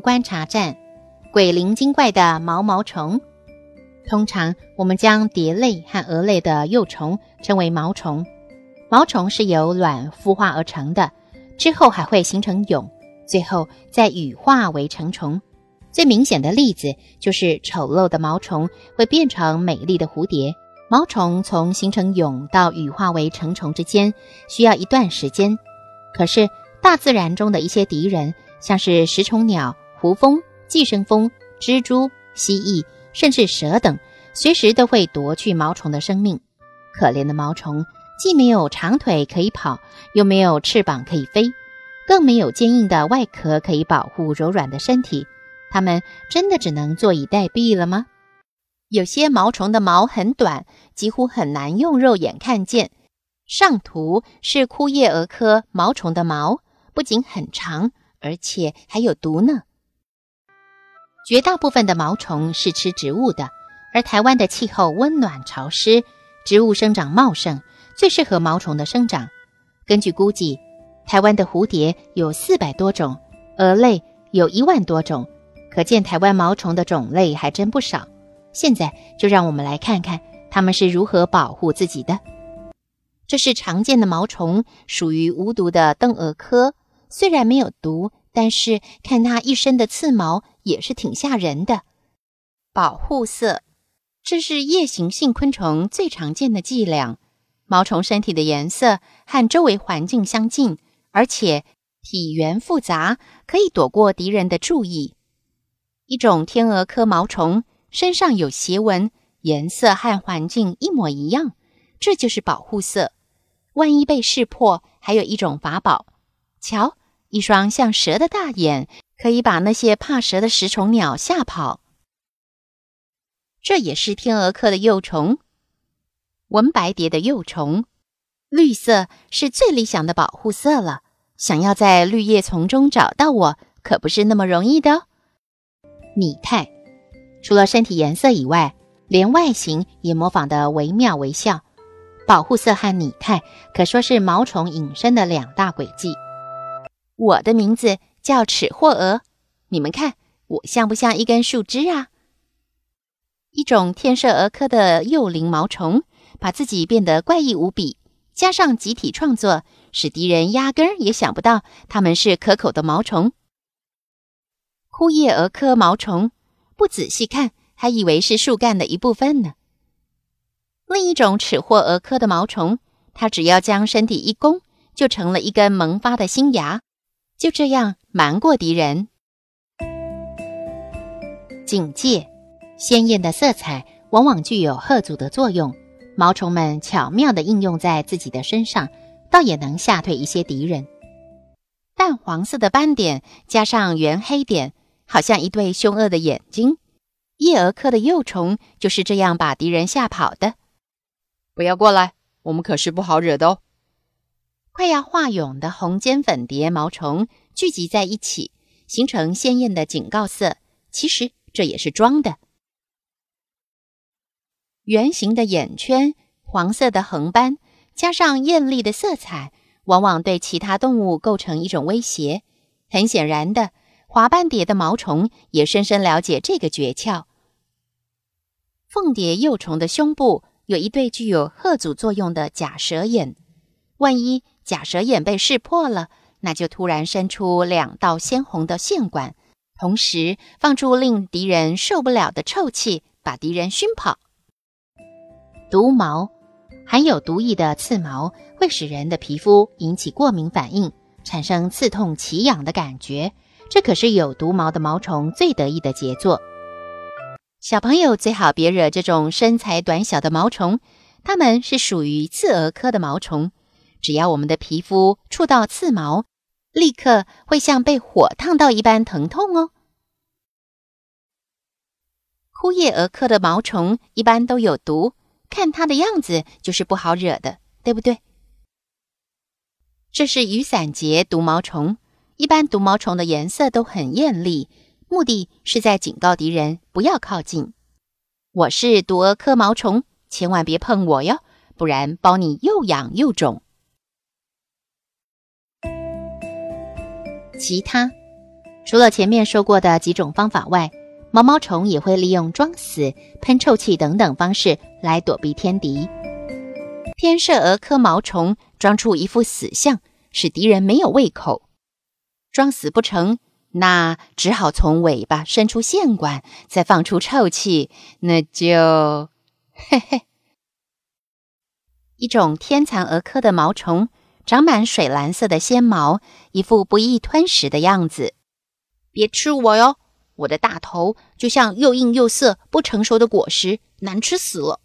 观察站。鬼灵精怪的毛毛虫，通常我们将蝶类和蛾类的幼虫称为毛虫。毛虫是由卵孵化而成的，之后还会形成蛹，最后再羽化为成虫。最明显的例子就是丑陋的毛虫会变成美丽的蝴蝶。毛虫从形成蛹到羽化为成虫之间需要一段时间，可是大自然中的一些敌人，像是食虫鸟、胡蜂。寄生蜂、蜘蛛、蜥蜴，甚至蛇等，随时都会夺去毛虫的生命。可怜的毛虫，既没有长腿可以跑，又没有翅膀可以飞，更没有坚硬的外壳可以保护柔软的身体。它们真的只能坐以待毙了吗？有些毛虫的毛很短，几乎很难用肉眼看见。上图是枯叶蛾科毛虫的毛，不仅很长，而且还有毒呢。绝大部分的毛虫是吃植物的，而台湾的气候温暖潮湿，植物生长茂盛，最适合毛虫的生长。根据估计，台湾的蝴蝶有四百多种，蛾类有一万多种，可见台湾毛虫的种类还真不少。现在就让我们来看看它们是如何保护自己的。这是常见的毛虫，属于无毒的灯蛾科，虽然没有毒。但是看它一身的刺毛也是挺吓人的。保护色，这是夜行性昆虫最常见的伎俩。毛虫身体的颜色和周围环境相近，而且体缘复杂，可以躲过敌人的注意。一种天鹅科毛虫身上有斜纹，颜色和环境一模一样，这就是保护色。万一被识破，还有一种法宝，瞧。一双像蛇的大眼，可以把那些怕蛇的食虫鸟吓跑。这也是天鹅科的幼虫，纹白蝶的幼虫。绿色是最理想的保护色了。想要在绿叶丛中找到我，可不是那么容易的哦。拟态，除了身体颜色以外，连外形也模仿的惟妙惟肖。保护色和拟态可说是毛虫隐身的两大轨迹。我的名字叫齿货蛾，你们看我像不像一根树枝啊？一种天射蛾科的幼龄毛虫，把自己变得怪异无比，加上集体创作，使敌人压根儿也想不到它们是可口的毛虫。枯叶蛾科毛虫，不仔细看还以为是树干的一部分呢。另一种齿货蛾科的毛虫，它只要将身体一弓，就成了一根萌发的新芽。就这样瞒过敌人。警戒，鲜艳的色彩往往具有吓阻的作用。毛虫们巧妙地应用在自己的身上，倒也能吓退一些敌人。淡黄色的斑点加上圆黑点，好像一对凶恶的眼睛。叶蛾科的幼虫就是这样把敌人吓跑的。不要过来，我们可是不好惹的哦。快要化蛹的红尖粉蝶毛虫聚集在一起，形成鲜艳的警告色。其实这也是装的。圆形的眼圈、黄色的横斑，加上艳丽的色彩，往往对其他动物构成一种威胁。很显然的，华斑蝶的毛虫也深深了解这个诀窍。凤蝶幼虫的胸部有一对具有吓阻作用的假蛇眼，万一。假蛇眼被识破了，那就突然伸出两道鲜红的线管，同时放出令敌人受不了的臭气，把敌人熏跑。毒毛含有毒液的刺毛会使人的皮肤引起过敏反应，产生刺痛、奇痒的感觉，这可是有毒毛的毛虫最得意的杰作。小朋友最好别惹这种身材短小的毛虫，它们是属于刺蛾科的毛虫。只要我们的皮肤触到刺毛，立刻会像被火烫到一般疼痛哦。枯叶蛾科的毛虫一般都有毒，看它的样子就是不好惹的，对不对？这是雨伞节毒毛虫，一般毒毛虫的颜色都很艳丽，目的是在警告敌人不要靠近。我是毒蛾科毛虫，千万别碰我哟，不然包你又痒又肿。其他，除了前面说过的几种方法外，毛毛虫也会利用装死、喷臭气等等方式来躲避天敌。天射蛾科毛虫装出一副死相，使敌人没有胃口。装死不成，那只好从尾巴伸出线管，再放出臭气，那就 嘿嘿。一种天蚕蛾科的毛虫，长满水蓝色的纤毛，一副不易吞食的样子。别吃我哟！我的大头就像又硬又涩、不成熟的果实，难吃死了。